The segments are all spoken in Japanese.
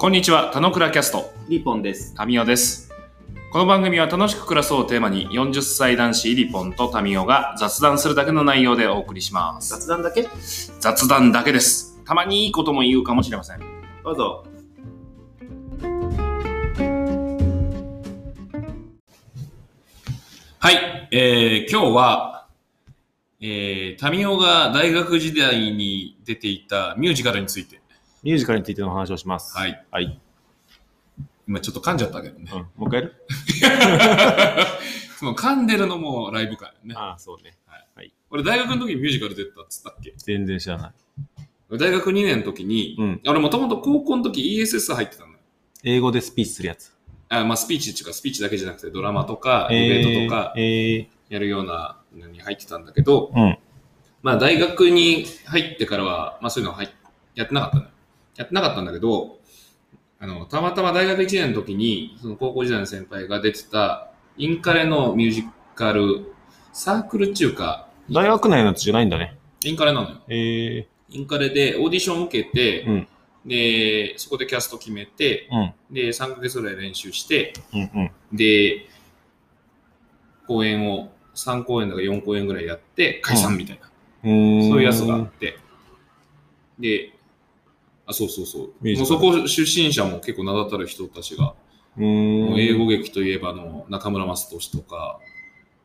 こんにちは、田野倉キャスト、リポンです。タミオです。この番組は楽しく暮らそうをテーマに40歳男子イリポンとタミオが雑談するだけの内容でお送りします。雑談だけ？雑談だけです。たまにいいことも言うかもしれません。どうぞ。はい、えー、今日は、えー、タミオが大学時代に出ていたミュージカルについて。ミュージカルについての話をします。はい。はい。今ちょっと噛んじゃったけどねうん。。もう一回やる？その噛んでるのもライブ感ね。ああ、そうね。俺大学の時にミュージカル出てたっつったっけ？全然知らない。大学2年の時に、うん俺もともと高校の時 ESS 入ってたのよ。英語でスピーチするやつ。あまあ、スピーチっていうか、スピーチだけじゃなくて、ドラマとか、えデーベートとか、えー、やるようなのに入ってたんだけど、うん。まあ、大学に入ってからは、まあ、そういうのは入やってなかったのよ。やってなかったんだけど、あの、たまたま大学1年の時に、その高校時代の先輩が出てた、インカレのミュージカル、サークルっていうか、大学内のやつじゃないんだね。インカレなのよ。えインカレでオーディション受けて、うんで、そこでキャスト決めて、ー、うん。で、3ヶ月ぐらい練習して、うんうん。で、公演を3公演だか4公演ぐらいやって解散みたいな、うーんそういうやつがあって、で、あ、そうそうそう。もうそこ出身者も結構名だたる人たちが、うーん。もう英語劇といえばあの中村雅俊とか、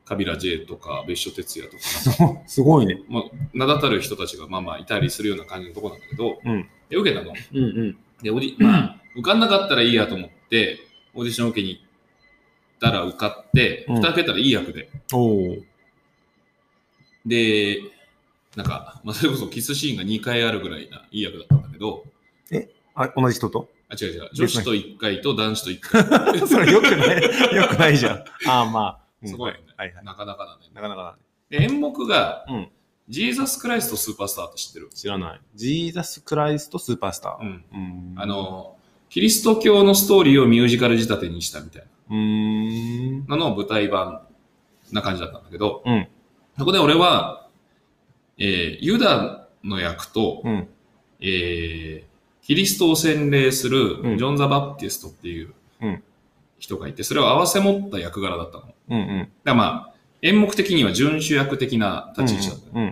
カビラ J とか、別所哲也とか、すごいね。まあ、名だたる人たちがまあまあいたりするような感じのとこなんだけど、うんで受けたの？うんうん。で、オーディ、まあ、受かんなかったらいいやと思って、オーディション受けに行ったら受かって、うん蓋開けたらいい役で。で、なんか、まあ、それこそキスシーンが2回あるぐらいないい役だったんだけど、あ、同じ人と？あ、違う違う、女子と1回と男子と1回。それよくない、よくないじゃん。ああ、まあ。うんすごいよね。はいはい。なかなかだね。なかなかだね。で、演目が、うんジーザス・クライスト・スーパースターって知ってる？知らない。ジーザス・クライスト・スーパースター。うん。うん。あ、の、キリスト教のストーリーをミュージカル仕立てにしたみたいうーん。なのの舞台版な感じだったんだけど、うん。そこで俺は、えーユダの役と、うん。えーキリストを洗礼するうんジョン・ザ・バプティストっていううん人がいて、それを合わせ持った役柄だったの。だかうんうん。らまあ、演目的には準主役的な立ち位置だったの、うんう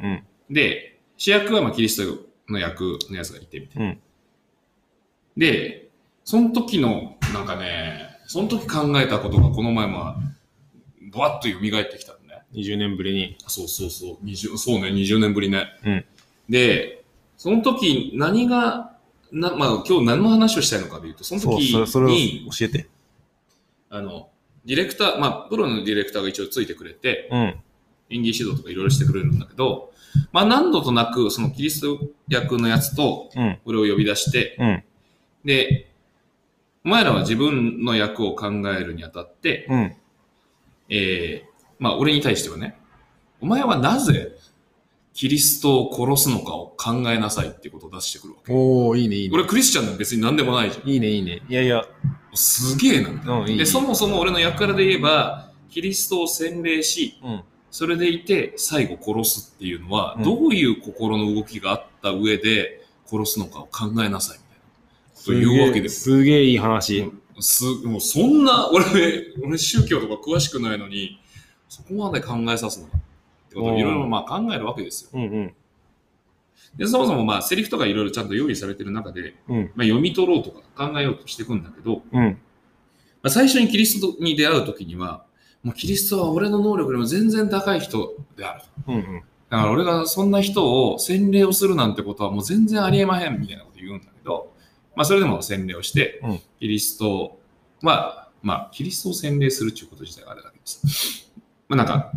ん。で、主役はまあキリストの役のやつがいてみたいな。うんで、その時の、なんかね、その時考えたことがこの前まあ、ぼわっと蘇ってきたのね。20年ぶりに。そうそうそう、20そうね、20年ぶりね。うんで、その時何が、なまあ今日何の話をしたいのかというと、その時それそれ教えて。あの、ディレクター、まあプロのディレクターが一応ついてくれて、うん。演技指導とかいろいろしてくれるんだけど、まあ何度となくそのキリスト役のやつとうん。俺を呼び出して、うん。で、お前らは自分の役を考えるにあたって、うん。えー、まあ俺に対してはね、お前はなぜキリストを殺すのかを考えなさいっていうことを出してくるわけ。おー、いいね、いいね。俺クリスチャンで別に何でもないじゃん。いいね、いいね。いやいや、すげえな。うん、いい。で、そもそも俺の役柄で言えば、キリストを洗礼し、うん。それでいて最後殺すっていうのは、うんどういう心の動きがあった上で殺すのかを考えなさいみたいな。というわけです。すげえいい話。す、もうそんな、俺、俺宗教とか詳しくないのに、そこまで考えさすのかってことをいろいろまあ考えるわけですよ。うんうん。で、そもそもまあセリフとかいろいろちゃんと用意されてる中で、うん。まあ、読み取ろうとか考えようとしていくんだけど、うん。まあ、最初にキリストに出会うときには、もうキリストは俺の能力よりも全然高い人である。うんうん。だから俺がそんな人を洗礼をするなんてことはもう全然ありえまへんみたいなこと言うんだけど、まあそれでも洗礼をして、うんキリストは、まあキリストを洗礼するっていうこと自体があれだけどさ、まあなんか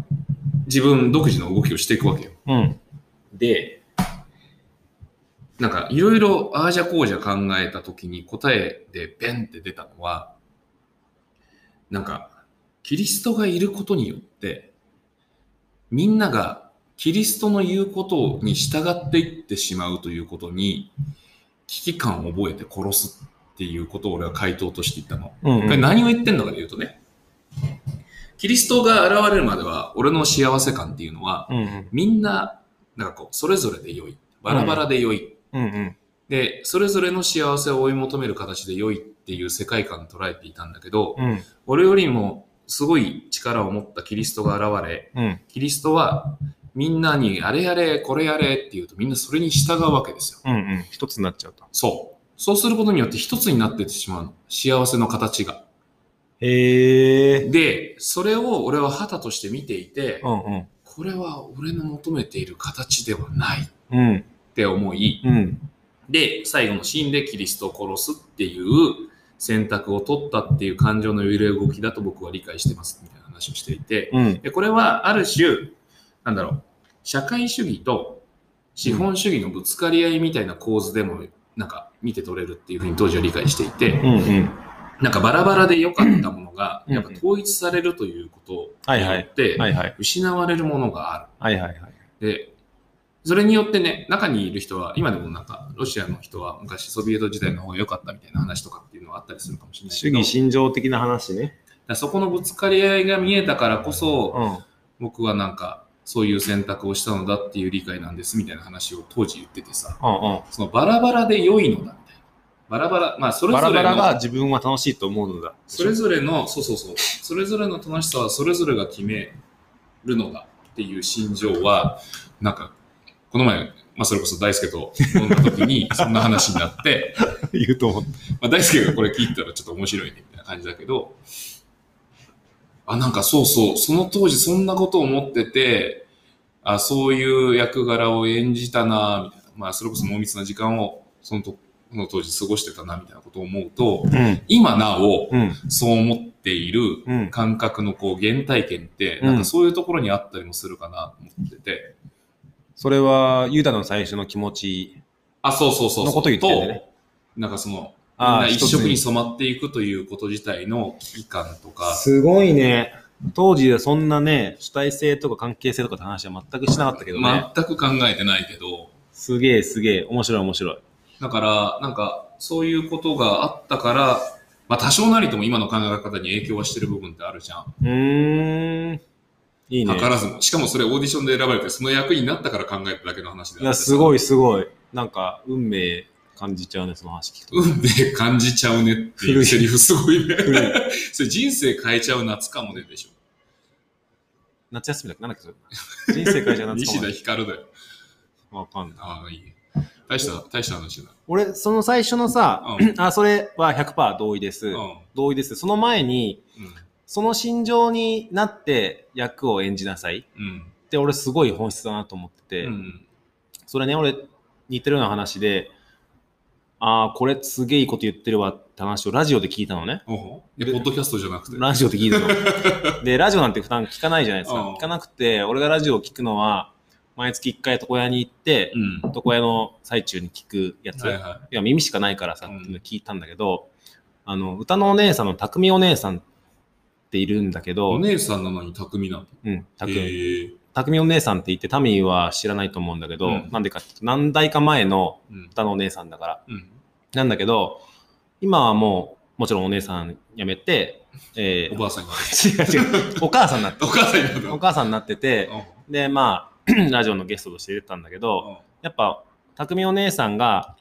自分独自の動きをしていくわけよ。うん。で、なんかいろいろああじゃこうじゃ考えたときに答えでベンって出たのは、なんかキリストがいることによって、みんながキリストの言うことに従っていってしまうということに危機感を覚えて殺すっていうことを俺は回答として言ったの。うんこれ何を言ってんのかで言うとね、キリストが現れるまでは俺の幸せ感っていうのは、うんうん。みんな、なんかこう、それぞれで良い。バラバラで良い。うんうん。で、それぞれの幸せを追い求める形で良いっていう世界観を捉えていたんだけど、うん。俺よりもすごい力を持ったキリストが現れ、うん。キリストはみんなにあれやれ、これやれって言うとみんなそれに従うわけですよ。うん。うん。一つになっちゃうと。そう。そうすることによって一つになってしまうの。幸せの形が。へえ。で、それを俺は旗として見ていて、うんうん。これは俺の求めている形ではないっうん。て思い、うん。で、最後のシーンでキリストを殺すっていう選択を取ったっていう感情の揺れ動きだと僕は理解してますみたいな話をしていて、うん。でこれはある種、なんだろう、社会主義と資本主義のぶつかり合いみたいな構図でも、なんか見て取れるっていうふうに当時は理解していて、うんうん。なんかバラバラで良かったものが、うんやっぱ統一されるということによって。失われるものがある。はいはいはい。で、それによってね、中にいる人は、今でもなんか、ロシアの人は昔ソビエト時代の方が良かったみたいな話とかっていうのはあったりするかもしれない主義心情的な話ね。だそこのぶつかり合いが見えたからこそ、うん。僕はなんか、そういう選択をしたのだっていう理解なんですみたいな話を当時言っててさ、うんうん。そのバラバラで良いのだ。バラバラ、まあそれバラぞれの、バラが自分は楽しいと思うのだ。それぞれの、そうそうそう、それぞれの楽しさはそれぞれが決めるのだっていう心情は、なんか、この前、まあそれこそ大輔と飲んだ時に そんな話になって、言うと思う。まあ大輔がこれ聞いたらちょっと面白いねみたいな感じだけど、あ、なんかそうそう、その当時そんなことを思ってて、あ、そういう役柄を演じたな、みたいな。まあそれこそ濃密な時間をそのとその当時過ごしてたな、みたいなことを思うと、うん。今なお、うん。そう思っているうん。感覚のこう原体験って、うんなんかそういうところにあったりもするかなと思ってて。それは、ユダの最初の気持ち。あ、そうそうそう。のこと言ってなんかその、あ一色にに染まっていくということ自体の危機感とか、すごいね。当時でそんなね、主体性とか関係性とかって話は全くしなかったけどね。全く考えてないけど、すげえすげえ。面白い面白い。だから、なんか、そういうことがあったから、まあ多少なりとも今の考え方に影響はしてる部分ってあるじゃん。うーん。いいね。図らずも。しかもそれオーディションで選ばれて、その役になったから考えただけの話でいや、すごいすごい。なんか、運命感じちゃうね、その話聞くと。運命感じちゃうねっていうセリフすごいね。それ人生変えちゃう夏かもねでしょ。夏休みだっけ？なんだっけそれ？人生会じゃ夏か西田もね。ひかるだよ。わかんない。ああ、いい。大した、大した話だ俺、その最初のさ、うんあ、それは100%同意です。な。うん。同意です。その前に、うん。その心情になって役を演じなさいうん。って俺すごい本質だなと思ってて、うん。それね、俺似てるような話で、ああ、これすげえいいこと言ってるわって話をラジオで聞いたのね。おほで、ポッドキャストじゃなくて。ラジオで聞いたの。で、ラジオなんて普段聞かないじゃないですか。うん聞かなくて、俺がラジオを聞くのは、毎月1回床屋に行って、うん。床屋の最中に聞くやつ。はいはいや、耳しかないからさ、うんって聞いたんだけど、あの、歌のお姉さんの匠お姉さんっているんだけい。どお、姉さんなのに匠なの？うん、匠、へえ。匠お姉さんって言って、タミーは知らないと思うんだけど、うんなんでか何代か前のうん。歌のお姉さんだから。うん。なんだけど、今はもう、もちろんお姉さん辞めて、えー、おばあさんが。違う違う、お母さんになって お母さんになったお母さんになってて、うんで、まあ、ラジオのゲストとして出てたんだけど、やっぱ、匠お姉さんが、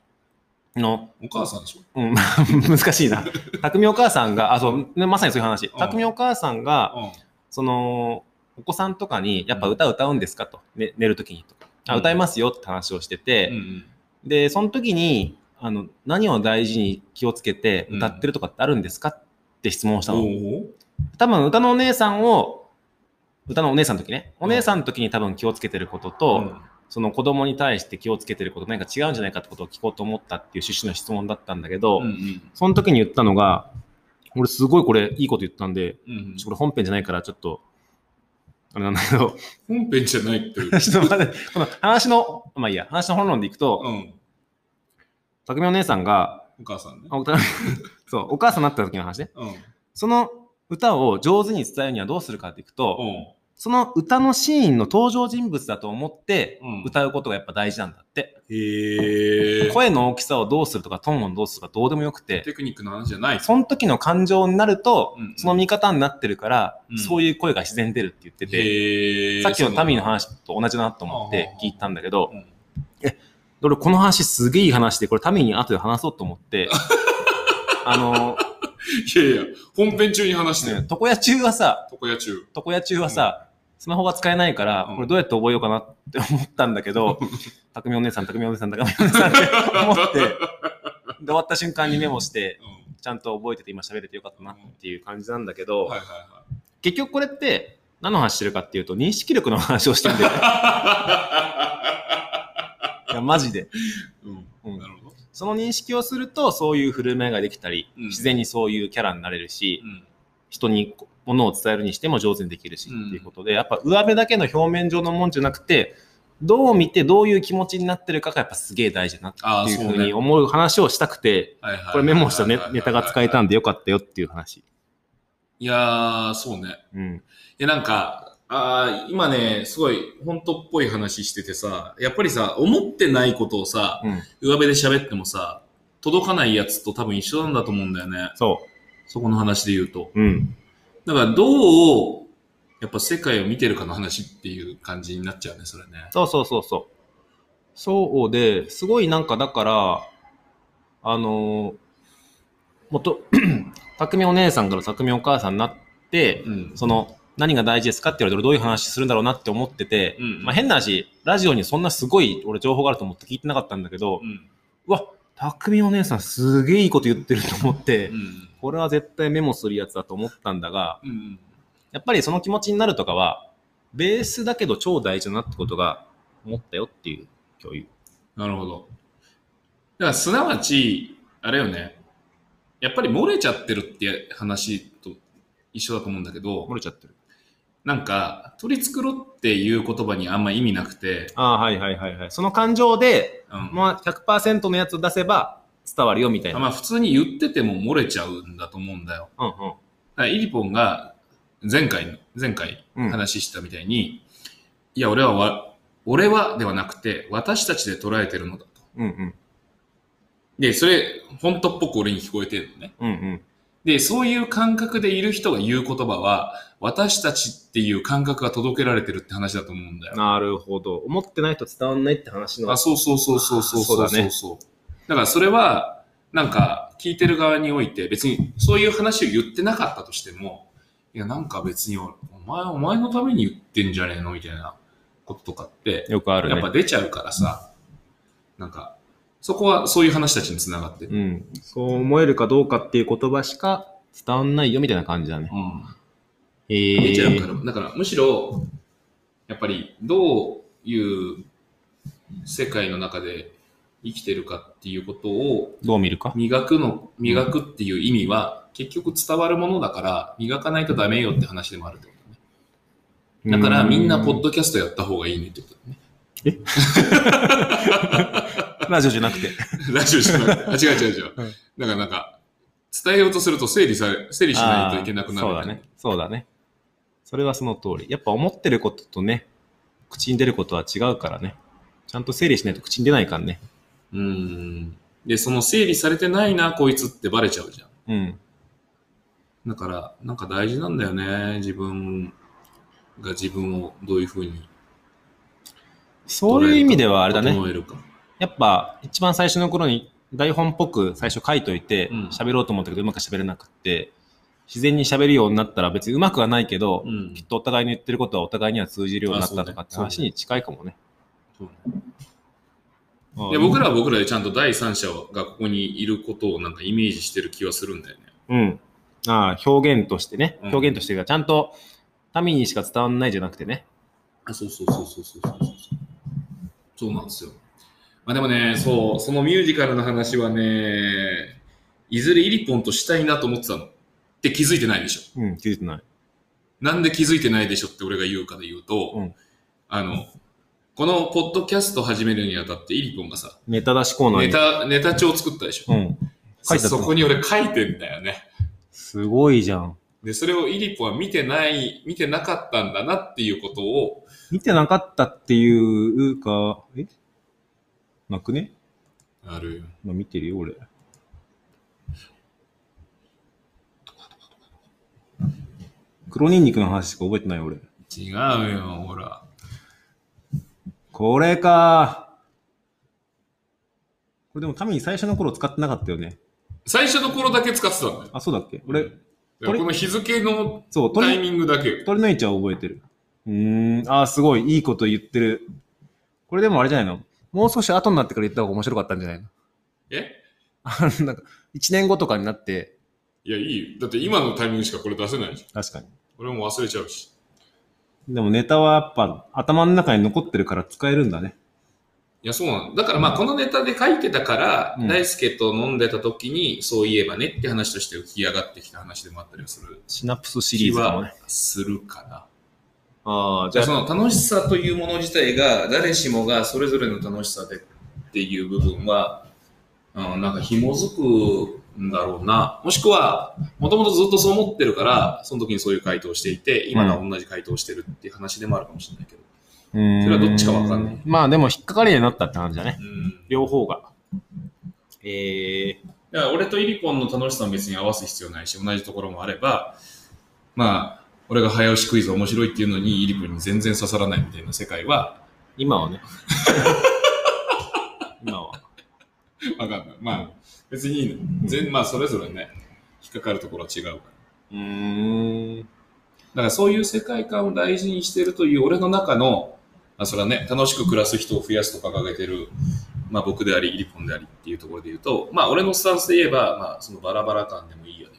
の、お母さんでしょ？うん、難しいな。匠お母さんが、あ、そう、ねまさにそういう話。ん匠お母さんが、うん。その、お子さんとかに、やっぱ歌歌うんですかと、ね、寝るときにとか。あ、うん歌いますよって話をしてて、うんで、その時に、あの、何を大事に気をつけてうん歌ってるとかってあるんですかって質問したうん。の。多分、歌のお姉さんを、歌のお姉さんの時ね、お姉さんの時に多分気をつけてることと、その子供に対して気をつけてること、何か違うんじゃないかってことを聞こうと思ったっていう趣旨の質問だったんだけど、うんうんその時に言ったのが、俺すごいこれいいこと言ったんで、うんちょこれ本編じゃないからちょっと、あれなんだけど、本編じゃないって。ちょっと待って、この話の、まあいいや、話の本論でいくと、うん。匠お姉さんが、お母さんね。そう、お母さんになった時の話ね。うん。その歌を上手に伝えるにはどうするかっていくと、うん。その歌のシーンの登場人物だと思ってうん歌うことがやっぱ大事なんだって。へえ。声の大きさをどうするとかトーンをどうするとかどうでもよくて、テクニックの話じゃない。その時の感情になるとうん、その見方になってるから、うんそういう声が自然に出るって言ってて、へえ。さっきのタミーの話と同じだなと思って聞いたんだけどう、ん俺この話すげえいい話で、これために後で話そうと思って、あの、いやいや、本編中に話して床屋中はさ、床屋中。床屋中はさ、スマホが使えないから、うんこれどうやって覚えようかなって思ったんだけど、匠お姉さん、匠お姉さん、匠お姉さんって思って、で、終わった瞬間にメモして、うんちゃんと覚えてて今喋れてよかったなっていう感じなんだけど、結局これって何の話してるかっていうと、認識力の話をしてるんだよね。いや、マジで。い。うん。うんなるほど。その認識をすると、そういう振る舞いができたり、うん自然にそういうキャラになれるし、うん。人にものを伝えるにしても上手にできるし、うんっていうことで、やっぱ上辺だけの表面上のもんじゃなくて、どう見てどういう気持ちになってるかがやっぱすげえ大事だなっていうふう。に思う話をしたくて、はいはいはいこれメモしたネネタが使えたんで。でよかったよっていう話。いやー、そうね。うん。いや、なんか、あー今ね、すごい本当っぽい話しててさ、やっぱりさ、思ってないことをさ、うん。上辺で喋ってもさ、届かないやつと多分一緒なんだと思うんだよね。そそこの話で言うと。う。うん。だから、どう、やっぱ世界を見てるかの話っていう感じになっちゃうね、それね。そうそうそうそう。そうで、すごいなんかだから、あのー、もと、匠お姉さんから匠お母さんになって、うん。その、何が大事ですかって言われたらどういう話するんだろうなって思ってて、うんまあ変な話、ラジオにそんなすごい俺情報があると思って聞いてなかったんだけど、うん。うわ、匠お姉さんすげえいいこと言ってると思って、うん。これは絶対メモするやつだと思ったんだが、うん。やっぱりその気持ちになるとかは、ベースだけど超大事だなってことが思ったよっていう共有。なるほど。だから、すなわち、あれよね。やっぱり漏れちゃってるって話と一緒だと思うんだけど漏、れちゃってる。なんか、取り繕っていう言葉にあんま意味なくて、ああ、はいはいはいはい。その感情で、うん。まあ100%のやつを出せば伝わるよみたいな。まあ、普通に言ってても漏れちゃうんだと思うんだよ。うんうん。だからイリポンが前回、前回うん話したみたいに、いや、俺はわ、俺はではなくて、私たちで捉えてるのだと。うんうん。で、それ、本当っぽく俺に聞こえてるのね。うんうん。で、そういう感覚でいる人が言う言葉は、私たちっていう感覚が届けられてるって話だと思うんだよ。なるほど。思ってないと伝わんないって話の。あ、そうそうそうそうそうそうだねそうだからそれは、なんか、聞いてる側において、別にそういう話を言ってなかったとしても、いや、なんか別にお、お前、お前のために言ってんじゃねえの？みたいなこととかって、よくあるね。やっぱ出ちゃうからさ、なんか、そこはそういう話たちにつながってる。うん。そう思えるかどうかっていう言葉しか伝わんないよみたいな感じだね。うん。えー、出ちゃうから、だからむしろ、やっぱりどういう世界の中で生きてるかっていうことをどう見るか？磨くの、磨くっていう意味は結局伝わるものだから磨かないとダメよって話でもあるってことね。だからみんなポッドキャストやった方がいいねってことだね。ラジオじゃなくて。ラジオじゃなくて。あ、違う違う違う。はいだからなんか、伝えようとすると整理され、整理しないといけなくなるそうだね。そうだね。それはその通り。やっぱ思ってることとね、口に出ることは違うからね。ちゃんと整理しないと口に出ないからね。うーん。で、その整理されてないな、こいつってバレちゃうじゃん。うん。だから、なんか大事なんだよね。自分が自分をどういうふうに。そういう意味ではあれだね。整えるか。やっぱ一番最初の頃に台本っぽく最初書いといてうん喋ろうと思ったけどうまく喋れなくって、自然に喋るようになったら別にうまくはないけど、うんきっとお互いの言ってることはお互いには通じるようになったとかって話に近いかもね。そうああで僕らは僕らでちゃんと第三者がここにいることをなんかイメージしてる気はするんだよね。うん。ああ、表現としてね。うん表現としてがちゃんと民にしか伝わんないじゃなくてね。あ、そうそうそうそうそうそうそう。そうなんですよ。まあでもね、そう、そのミュージカルの話はね、いずれイリポンとしたいなと思ってたの。って気づいてないでしょ。うん、気づいてない。なんで気づいてないでしょって俺が言うかで言うと、うんあの、このポッドキャスト始めるにあたってイリポンがさ、ネタ出しコーナーに。ネタ、ネタ帳作ったでしょ。うん。書いてそこに俺書いてんだよね。すごいじゃん。で、それをイリポンは見てない、見てなかったんだなっていうことを、見てなかったっていうか、え？なくね？あるよ。まあ、見てるよ、俺。黒ニンニクの話しか覚えてない、俺。違うよ、ほら。。これか。これでも、タミー最初の頃使ってなかったよね。最初の頃だけ使ってたんだよ。あ、そうだっけ？俺、この日付のそう、タイミングだけ。取り抜いちゃ覚えてる。うーん、あー、すごい、いいこと言ってる。これでもあれじゃないの？もう少し後になってから言った方が面白かったんじゃないの？え？あのなんか、1年後とかになって、いや、いいよ。だって今のタイミングしかこれ出せないじゃん。確かに。俺も忘れちゃうし。でもネタはやっぱ頭の中に残ってるから使えるんだね。いや、そうなの。だからまあ、このネタで書いてたから、うん大輔と飲んでた時に、そういえばねって話として浮き上がってきた話でもあったりするシナプスシリーズかも気ね。はするかな。ああ、じゃあ、その楽しさというもの自体が、誰しもがそれぞれの楽しさでっていう部分は、うん、なんか紐づくんだろうな。もしくは、もともとずっとそう思ってるから、その時にそういう回答をしていて、今のは同じ回答をしてるっていう話でもあるかもしれないけど。それそれはどっちかわかんないまあでも引っかかりになったって話だね。うん。両方が。えー、だから俺とイリポンの楽しさも別に合わす必要ないし、同じところもあれば、まあ、俺が早押しクイズ面白いっていうのに、イリポンに全然刺さらないみたいな世界は、今はね。今は。わかんない。まあ、別にいいの。全まあ、それぞれね、引っかかるところは違うから。うーん。だからそういう世界観を大事にしてるという俺の中の、あそれはね、楽しく暮らす人を増やすと掲げてる、まあ僕であり、イリポンでありっていうところで言うと、まあ俺のスタンスで言えば、まあそのバラバラ感でもいいよね。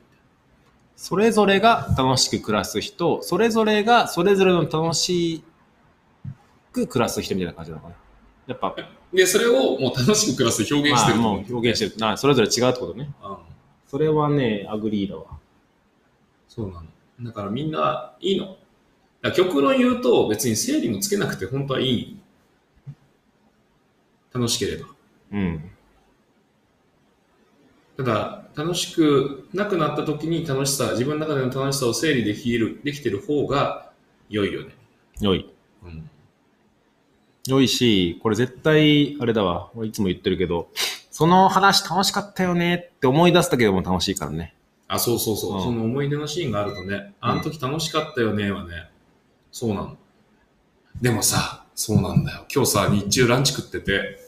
それぞれが楽しく暮らす人、それぞれがそれぞれの楽しく暮らす人みたいな感じなのかな。やっぱ、で、それをもう楽しく暮らす表現してるまあもう表現してる。なそれぞれ違うってことね。うんそれはね、 agree だわ。そうなの。だからみんないいの。だ極論言うと別に整理もつけなくて本当はいい。楽しければ。うん。ただ、楽しくなくなった時に楽しさ、自分の中での楽しさを整理できる、できてる方が良いよね。良い。うん。良いし、これ絶対、あれだわ。俺いつも言ってるけど、その話楽しかったよねって思い出すだけでも楽しいからね。あ、そうそうそう。うんその思い出のシーンがあるとね、あの時楽しかったよねはね、そうなの。でもさ、そうなんだよ。今日さ、日中ランチ食ってて、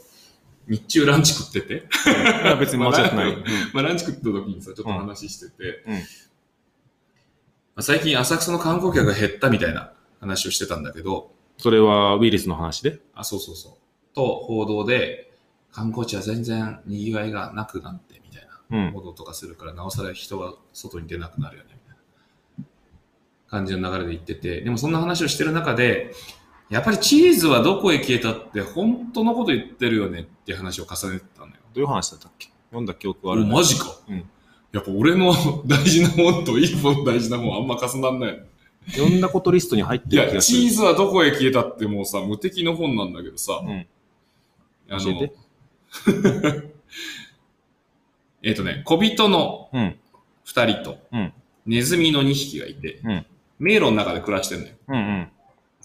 日中ランチ食ってて、いや別に間違ってない。ままあ、ランチ食った時にさ、ちょっと話してて、うん。うんまあ、最近浅草の観光客が減ったみたいな話をしてたんだけど、それはウイルスの話で？あ、そうそうそう。と、報道で、観光地は全然賑わいがなくなって、みたいなうん。報道とかするから、なおさら人が外に出なくなるよね、みたいな感じの流れで言ってて、でもそんな話をしてる中で、やっぱりチーズはどこへ消えたって本当のこと言ってるよねっていう話を重ねてたのよ。どういう話だったっけ？読んだ記憶はあるおマジか。うんやっぱ俺の大事なもんと一本大事なもんあんま重なんない。読んだことリストに入っいてる気や、がする。チーズはどこへ消えたってもうさ、無敵の本なんだけどさ、うん。あ教え っ、とね、小人のうん。二人と、うんネズミの二匹がいて、うん迷路の中で暮らしてるのよ。うんうん。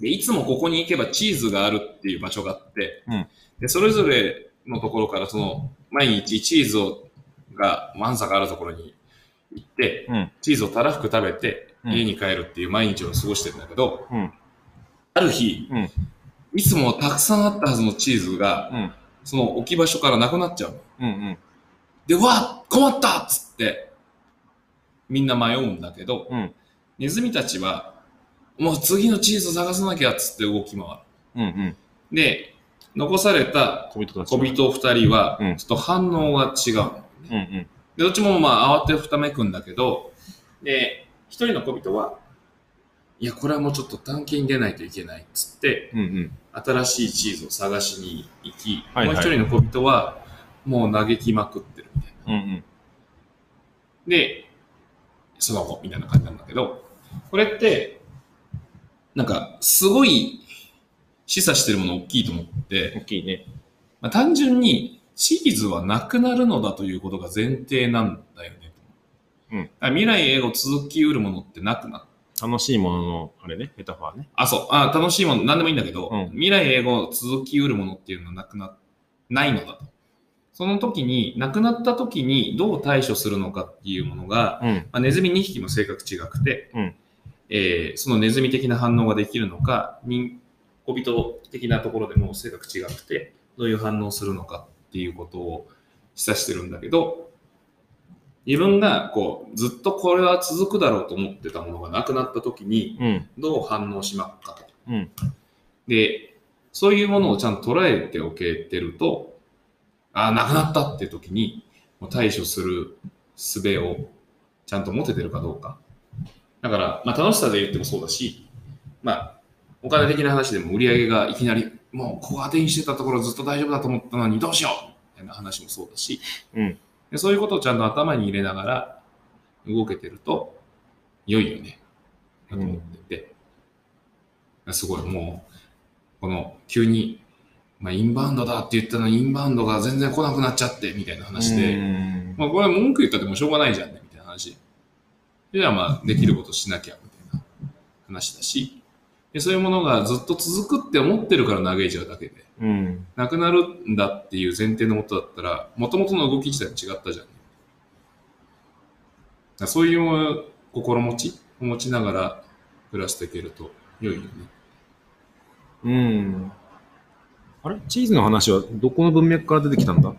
で、いつもここに行けばチーズがあるっていう場所があって、うんで、それぞれのところからその、毎日チーズを、が、ワンサがあるところに行って、うん。チーズをたらふく食べて、うん家に帰るっていう毎日を過ごしてるんだけど、うん。ある日、うんいつもたくさんあったはずのチーズが、うん。その置き場所からなくなっちゃうの。うんうん。で、わ困ったっつって、みんな迷うんだけど、うん。ネズミたちは、もう次のチーズを探さなきゃっつって動き回る。うんうん。で、残された小人たち。小人二人はうん、ちょっと反応が違うの、ねうんうん。で、どっちもまあ慌てふためくんだけど、で、一人の小人は、いや、これはもうちょっと探検に出ないといけないっつって、うんうん。新しいチーズを探しに行き、はいはいもう一人の小人は、もう嘆きまくってるみたいな。うんうん。で、その後、みたいな感じなんだけど、これって、なんか、すごい示唆してるもの大きいと思って、大きいね。まあ、単純にチーズはなくなるのだということが前提なんだよね。うん未来永劫続きうるものってなくな楽しいものの、あれね、メタファーね。あ、そう。あ、楽しいもの、なんでもいいんだけど、うん未来永劫続きうるものっていうのはなくな、ないのだと。その時に、亡くなった時にどう対処するのかっていうものが、うん。まあ、ネズミ2匹も性格違くて、うんえーそのネズミ的な反応ができるのか、人小人的なところでも性格違くて、どういう反応をするのかっていうことを示唆してるんだけど、自分がこう、ずっとこれは続くだろうと思ってたものがなくなった時に、うん。どう反応しまっかと。うん。で、そういうものをちゃんと捉えておけてると、ああ、なくなったっていう時に、もう対処する術をちゃんと持ててるかどうか。だから、まあ楽しさで言ってもそうだし、まあ、お金的な話でも売り上げがいきなり、もうここ当てにしてたところずっと大丈夫だと思ったのにどうしようみたいな話もそうだし、うん。でそういうことをちゃんと頭に入れながら動けてると、良いよね。だと思ってて。すごい、もう、この、急に、まあ、インバウンドだって言ったのに、インバウンドが全然来なくなっちゃって、みたいな話で、うんまあ、これは文句言ったってもうしょうがないじゃんね、みたいな話。じゃあ、まあ、できることしなきゃ、みたいな話だし、でそういうものがずっと続くって思ってるから嘆いちゃうだけで、うん。なくなるんだっていう前提のもとだったら、もともとの動き自体も違ったじゃん、ね。だそういう心持ちを持ちながら暮らしていけると良いよね。うん。あれ？チーズの話はどこの文脈から出てきたんだ？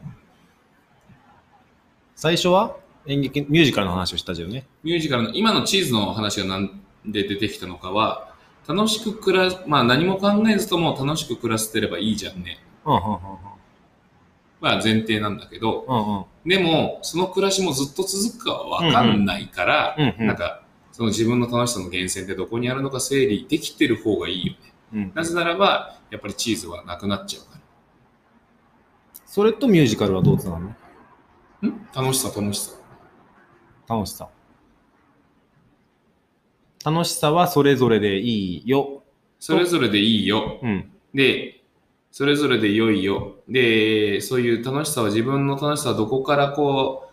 最初は？演劇、ミュージカルの話をしたじゃんね。ミュージカルの、今のチーズの話がなんで出てきたのかは、楽しく暮ら、まあ何も考えずとも楽しく暮らせてればいいじゃんね。うんうんまあ前提なんだけど、うんうん。でも、その暮らしもずっと続くかはわかんないから、うんうんなんか、その自分の楽しさの源泉ってどこにあるのか整理できてる方がいいよね。うん。なぜならば、やっぱりチーズはなくなっちゃうかそれとミュージカルはどうつながるの？ら。ん？楽しさ、楽しさ。楽しさ。楽しさはそれぞれでいいよ。それぞれでいいよ。うん。で、それぞれで良いよ。で、そういう楽しさは自分の楽しさはどこからこ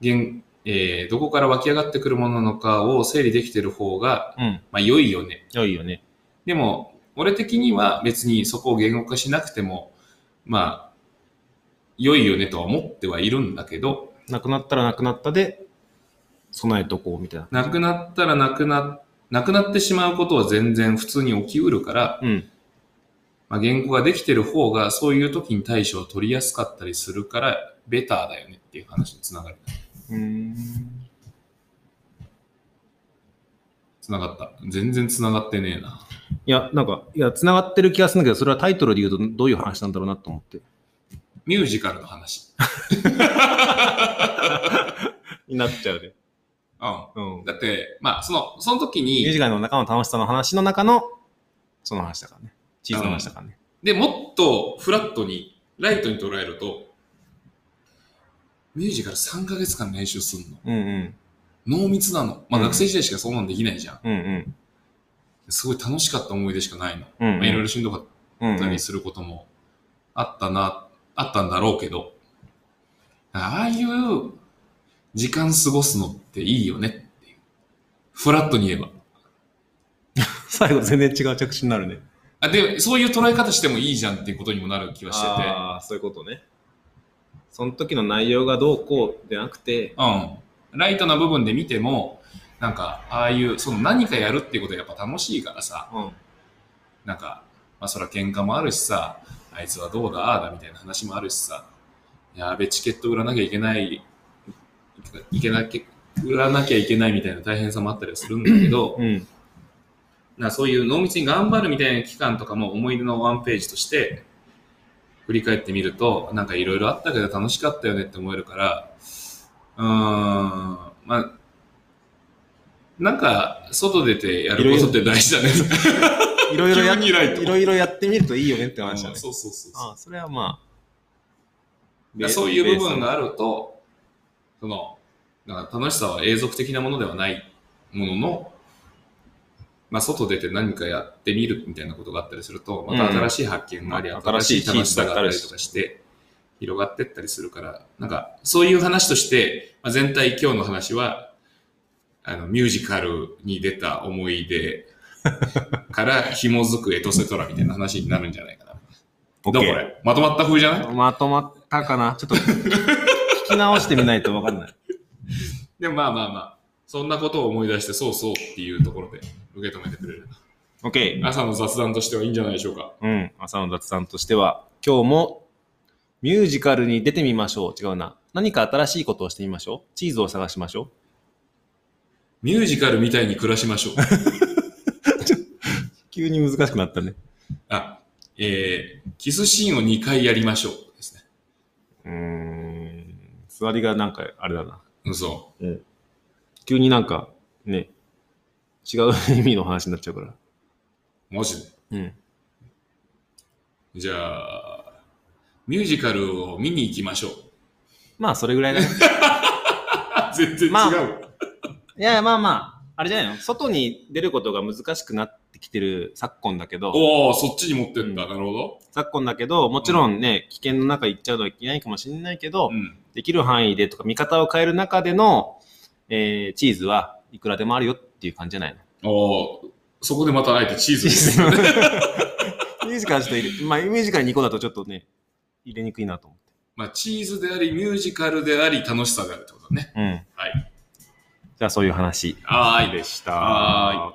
う、現えーどこから湧き上がってくるものなのかを整理できてる方が、うん。まあ良いよね。良いよね。でも、俺的には別にそこを言語化しなくても、まあ、良いよねとは思ってはいるんだけど、なくなったらなくなったで、備えとこうみたいな。なくなったらなくな、なくなってしまうことは全然普通に起きうるから、うん。まあ、言語ができてる方がそういう時に対処を取りやすかったりするから、ベターだよねっていう話につながる。うーん。つながった。全然つながってねえな。いや、なんか、いや、繋がってる気がするんだけど、それはタイトルで言うとどういう話なんだろうなと思って。ミュージカルの話。になっちゃうで。ううんん。。だって、まあ、その、その時ミュージに、カルの中の楽しさの話の中の、その話だからね。チーズの話だからね。で、もっとフラットに、ライトに捉えると、ミュージカル3ヶ月間練習すんの。うんうん。濃密なの。まあ、うん学生時代しかそんなんできないじゃん。うんうん。すごい楽しかった思い出しかないの。うんうんまあ、いろいろしんどかったりすることもあったな、あったんだろうけど、ああいう時間過ごすのっていいよねっていう。フラットに言えば。最後全然違う着地になるね。あで、そういう捉え方してもいいじゃんっていうことにもなる気はしてて。ああ、そういうことね。その時の内容がどうこうでなくて、うん。ライトな部分で見ても、なんか、ああいう、その何かやるっていうことはやっぱ楽しいからさ、うん。なんか、まあそら喧嘩もあるしさ、あいつはどうだ、ああだみたいな話もあるしさ、やべ、チケット売らなきゃいけない、いけなきゃ、売らなきゃいけないみたいな大変さもあったりはするんだけど、うん。なそういう濃密に頑張るみたいな期間とかも思い出のワンページとして振り返ってみると、なんかいろいろあったけど楽しかったよねって思えるから、うーん、まあ、なんか外出てやることって大事だね。いろいろやいろいろやってみるといいよねって話だね。そうそうそうそう。ああ、それはまあ。そういう部分があると、その、なんか楽しさは永続的なものではないものの、まあ、外出て何かやってみるみたいなことがあったりすると、また新しい発見があり、うん。新しい楽しさがあったりとかして、広がってったりするから、なんか、そういう話として、まあ、全体今日の話は、あの、ミュージカルに出た思い出 から紐づくエトセトラみたいな話になるんじゃないかな。どうこれ？まとまった風じゃない？まとまったかな？ちょっと聞き直してみないとわかんない。でもまあまあまあ、そんなことを思い出して、そうそうっていうところで受け止めてくれる。オッケー。朝の雑談としてはいいんじゃないでしょうか。うん。朝の雑談としては、今日もミュージカルに出てみましょう。違うな。何か新しいことをしてみましょう。チーズを探しましょミュージカルみたいに暮らしましょう。う。急に難しくなったね。あ、えー、キスシーンを2回やりましょうですね。うーん。座りがなんか、あれだな。嘘。急になんか、ね、違う意味の話になっちゃうから。マジで？うん。じゃあ、ミュージカルを見に行きましょう。まあ、それぐらいだね。全然違う。まあいやいや、まあまあ、あれじゃないの？外に出ることが難しくなってきてる昨今だけど、おお、そっちに持ってった。なるほど。昨今だけど、もちろんね、危険の中行っちゃうのはいけないかもしれないけど、うん。できる範囲でとか、見方を変える中での、えーチーズはいくらでもあるよっていう感じじゃないの？おーそこでまたあえてチーズですね。ミュージカルちょっとまあ、ミュージカル2個だとちょっとね、入れにくいなと思って。まあ、チーズであり、ミュージカルであり、楽しさであるってことだね。うん。はい。じゃあ、そういう話はーい。でした。は